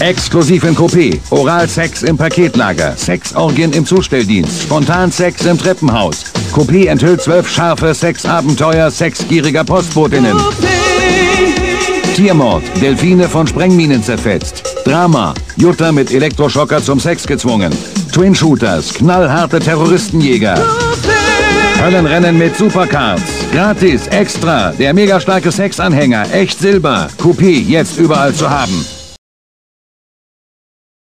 Exklusiv in Coupé. Oralsex im Paketlager. Sexorgien im Zustelldienst. Spontansex im Treppenhaus. Coupé enthüllt zwölf scharfe Sexabenteuer sexgieriger Postbotinnen. Tiermord. Delfine von Sprengminen zerfetzt. Drama. Jutta mit Elektroschocker zum Sex gezwungen. Twin Shooters. Knallharte Terroristenjäger. Höllenrennen mit Supercards. Gratis, extra. Der mega starke Sexanhänger. Echt Silber. Coupé. Jetzt überall zu haben.